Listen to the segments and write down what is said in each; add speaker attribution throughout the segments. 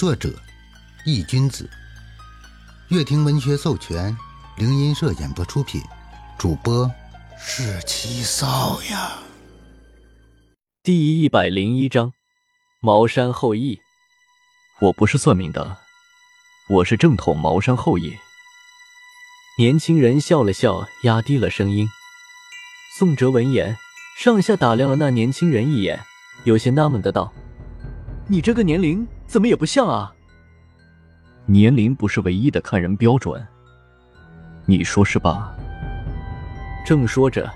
Speaker 1: 作者：易君子，乐亭文学授权，灵音社演播出品，主播是七少呀。
Speaker 2: 第一百零一章，茅山后裔。
Speaker 3: 我不是算命的，我是正统茅山后裔。
Speaker 2: 年轻人笑了笑，压低了声音。宋哲闻言，上下打量了那年轻人一眼，有些纳闷的道：“你这个年龄怎么也不像啊？”
Speaker 3: 年龄不是唯一的看人标准，你说是吧？
Speaker 2: 正说着，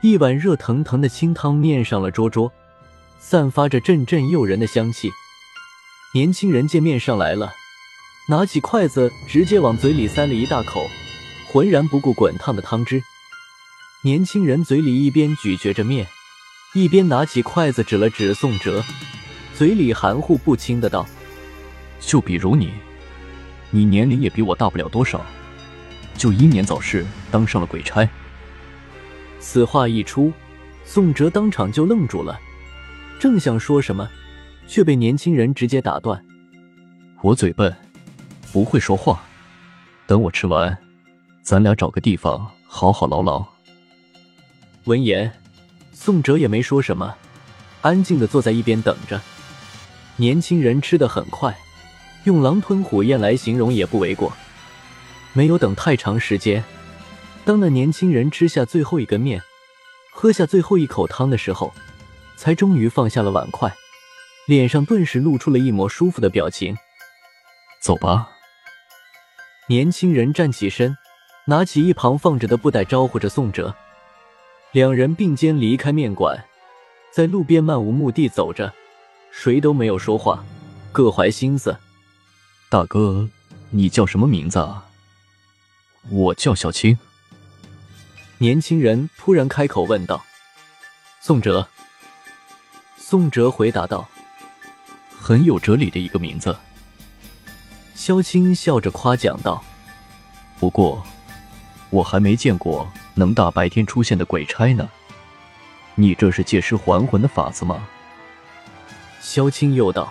Speaker 2: 一碗热腾腾的清汤面上了桌桌，散发着阵阵诱人的香气。年轻人见面上来了，拿起筷子直接往嘴里塞了一大口。浑然不顾滚烫的汤汁，年轻人嘴里一边咀嚼着面，一边拿起筷子指了指宋哲，嘴里含糊不清的道：“
Speaker 3: 就比如你，你年龄也比我大不了多少，就英年早逝，当上了鬼差。”
Speaker 2: 此话一出，宋哲当场就愣住了，正想说什么，却被年轻人直接打断：“
Speaker 3: 我嘴笨，不会说话，等我吃完。”咱俩找个地方好好唠唠。
Speaker 2: 闻言，宋哲也没说什么，安静的坐在一边等着。年轻人吃的很快，用狼吞虎咽来形容也不为过。没有等太长时间，当那年轻人吃下最后一根面，喝下最后一口汤的时候，才终于放下了碗筷，脸上顿时露出了一抹舒服的表情。
Speaker 3: 走吧。
Speaker 2: 年轻人站起身。拿起一旁放着的布袋，招呼着宋哲，两人并肩离开面馆，在路边漫无目的走着，谁都没有说话，各怀心思。
Speaker 3: 大哥，你叫什么名字啊？我叫小青。
Speaker 2: 年轻人突然开口问道。宋哲。宋哲回答道。
Speaker 3: 很有哲理的一个名字。
Speaker 2: 萧青笑着夸奖道。
Speaker 3: 不过。我还没见过能大白天出现的鬼差呢。你这是借尸还魂的法子吗？
Speaker 2: 萧青又道。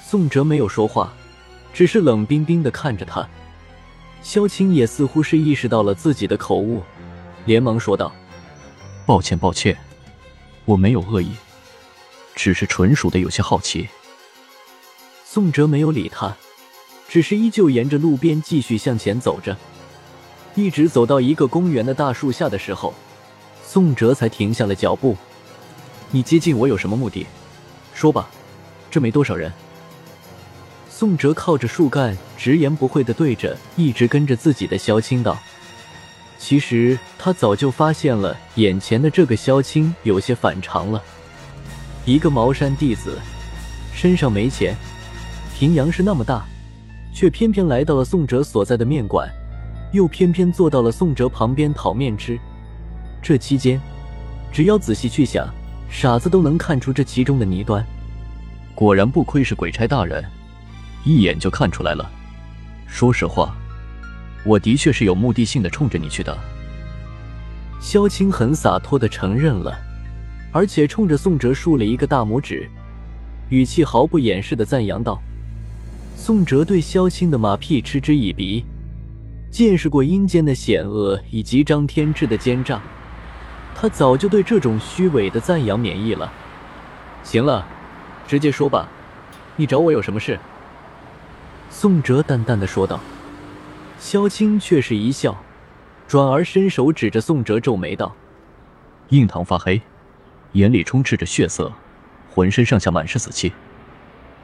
Speaker 2: 宋哲没有说话，只是冷冰冰的看着他。萧青也似乎是意识到了自己的口误，连忙说道：“
Speaker 3: 抱歉，抱歉，我没有恶意，只是纯属的有些好奇。”
Speaker 2: 宋哲没有理他，只是依旧沿着路边继续向前走着。一直走到一个公园的大树下的时候，宋哲才停下了脚步。你接近我有什么目的？说吧，这没多少人。宋哲靠着树干，直言不讳的对着一直跟着自己的萧青道：“其实他早就发现了眼前的这个萧青有些反常了。一个茅山弟子，身上没钱，平阳是那么大，却偏偏来到了宋哲所在的面馆。”又偏偏坐到了宋哲旁边讨面吃，这期间，只要仔细去想，傻子都能看出这其中的泥端。
Speaker 3: 果然不愧是鬼差大人，一眼就看出来了。说实话，我的确是有目的性的冲着你去的。
Speaker 2: 萧青很洒脱的承认了，而且冲着宋哲竖了一个大拇指，语气毫不掩饰的赞扬道：“宋哲对萧青的马屁嗤之以鼻。”见识过阴间的险恶以及张天志的奸诈，他早就对这种虚伪的赞扬免疫了。行了，直接说吧，你找我有什么事？宋哲淡淡的说道。萧青却是一笑，转而伸手指着宋哲，皱眉道：“
Speaker 3: 印堂发黑，眼里充斥着血色，浑身上下满是死气。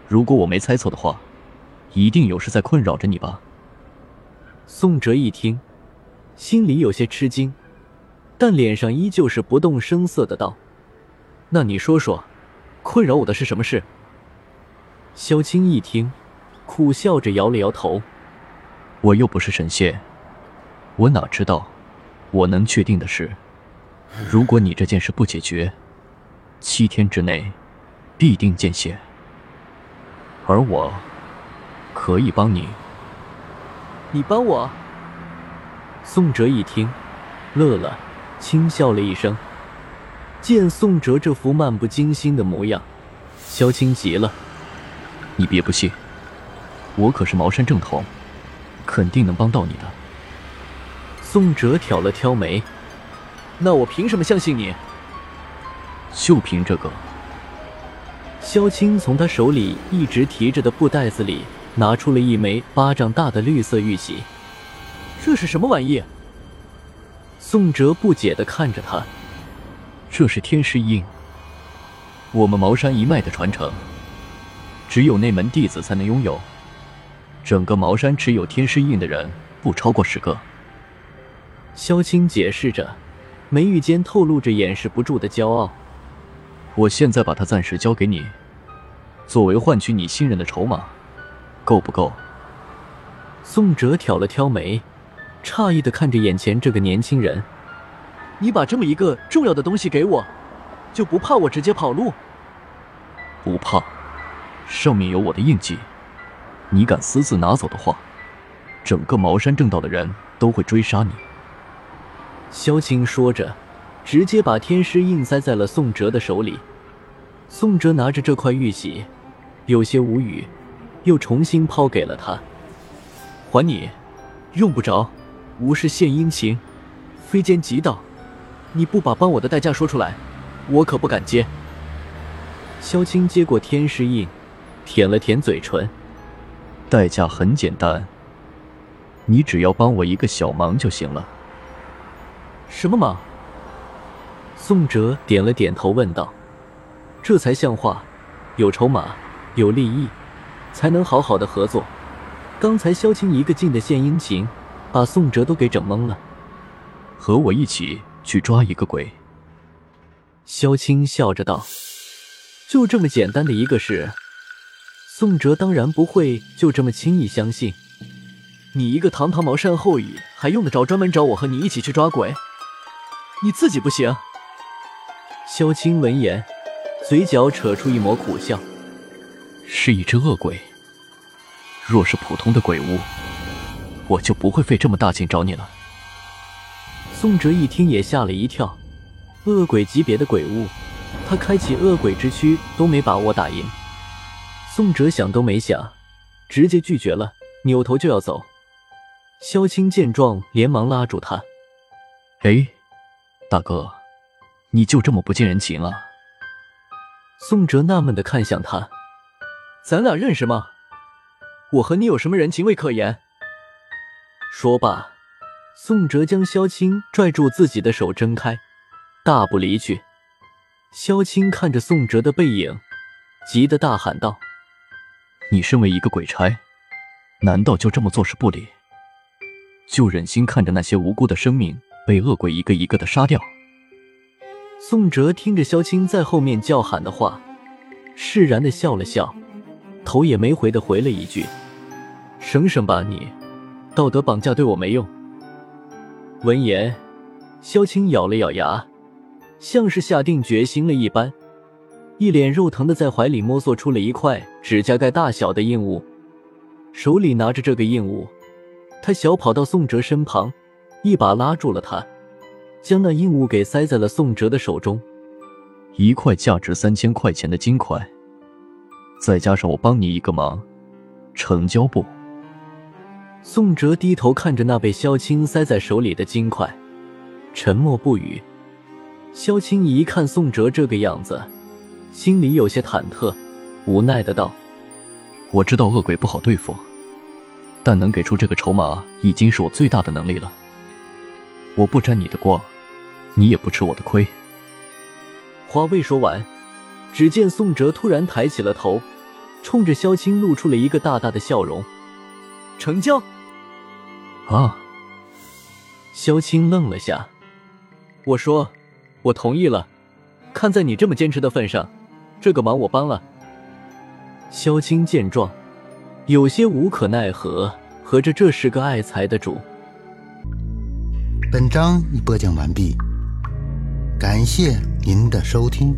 Speaker 3: 如果我没猜错的话，一定有事在困扰着你吧？”
Speaker 2: 宋哲一听，心里有些吃惊，但脸上依旧是不动声色的道：“那你说说，困扰我的是什么事？”萧青一听，苦笑着摇了摇头：“
Speaker 3: 我又不是神仙，我哪知道？我能确定的是，如果你这件事不解决，七天之内必定见血，而我可以帮你。”
Speaker 2: 你帮我？宋哲一听，乐了，轻笑了一声。见宋哲这副漫不经心的模样，萧青急了：“
Speaker 3: 你别不信，我可是茅山正统，肯定能帮到你的。
Speaker 2: 宋哲挑了挑眉，那我凭什么相信你？
Speaker 3: 就凭这个。
Speaker 2: 萧青从他手里一直提着的布袋子里拿出了一枚巴掌大的绿色玉玺，这是什么玩意？宋哲不解的看着他，
Speaker 3: 这是天师印，我们茅山一脉的传承，只有内门弟子才能拥有。整个茅山持有天师印的人不超过十个。
Speaker 2: 萧青解释着，眉宇间透露着掩饰不住的骄傲。
Speaker 3: 我现在把它暂时交给你，作为换取你信任的筹码，够不够？
Speaker 2: 宋哲挑了挑眉，诧异的看着眼前这个年轻人：“你把这么一个重要的东西给我，就不怕我直接跑路？”
Speaker 3: 不怕，上面有我的印记。你敢私自拿走的话，整个茅山正道的人都会追杀你。”
Speaker 2: 萧青说着。直接把天师印塞在了宋哲的手里。宋哲拿着这块玉玺，有些无语，又重新抛给了他。还你，用不着。无事献殷勤，非奸即盗。你不把帮我的代价说出来，我可不敢接。萧青接过天师印，舔了舔嘴唇。
Speaker 3: 代价很简单，你只要帮我一个小忙就行了。
Speaker 2: 什么忙？宋哲点了点头，问道：“这才像话，有筹码，有利益，才能好好的合作。刚才萧青一个劲的献殷勤，把宋哲都给整懵了。
Speaker 3: 和我一起去抓一个鬼。”
Speaker 2: 萧青笑着道：“就这么简单的一个事，宋哲当然不会就这么轻易相信。你一个堂堂茅山后裔，还用得着专门找我和你一起去抓鬼？你自己不行。”萧青闻言，嘴角扯出一抹苦笑：“
Speaker 3: 是一只恶鬼。若是普通的鬼物，我就不会费这么大劲找你了。”
Speaker 2: 宋哲一听也吓了一跳，恶鬼级别的鬼物，他开启恶鬼之躯都没把握打赢。宋哲想都没想，直接拒绝了，扭头就要走。萧青见状，连忙拉住他：“
Speaker 3: 哎，大哥。”你就这么不近人情啊？
Speaker 2: 宋哲纳闷的看向他，咱俩认识吗？我和你有什么人情味可言？说罢，宋哲将萧青拽住自己的手挣开，大步离去。萧青看着宋哲的背影，急得大喊道：“
Speaker 3: 你身为一个鬼差，难道就这么坐视不理？就忍心看着那些无辜的生命被恶鬼一个一个的杀掉？”
Speaker 2: 宋哲听着萧青在后面叫喊的话，释然的笑了笑，头也没回的回了一句：“省省吧你，道德绑架对我没用。”闻言，萧青咬了咬牙，像是下定决心了一般，一脸肉疼的在怀里摸索出了一块指甲盖大小的硬物，手里拿着这个硬物，他小跑到宋哲身旁，一把拉住了他。将那硬物给塞在了宋哲的手中，
Speaker 3: 一块价值三千块钱的金块，再加上我帮你一个忙，成交不？
Speaker 2: 宋哲低头看着那被萧青塞在手里的金块，沉默不语。萧青一看宋哲这个样子，心里有些忐忑，无奈的道：“
Speaker 3: 我知道恶鬼不好对付，但能给出这个筹码，已经是我最大的能力了。”我不沾你的光，你也不吃我的亏。
Speaker 2: 话未说完，只见宋哲突然抬起了头，冲着萧青露出了一个大大的笑容。成交！
Speaker 3: 啊！
Speaker 2: 萧青愣了下，我说，我同意了。看在你这么坚持的份上，这个忙我帮了。萧青见状，有些无可奈何，合着这是个爱财的主。
Speaker 1: 本章已播讲完毕，感谢您的收听。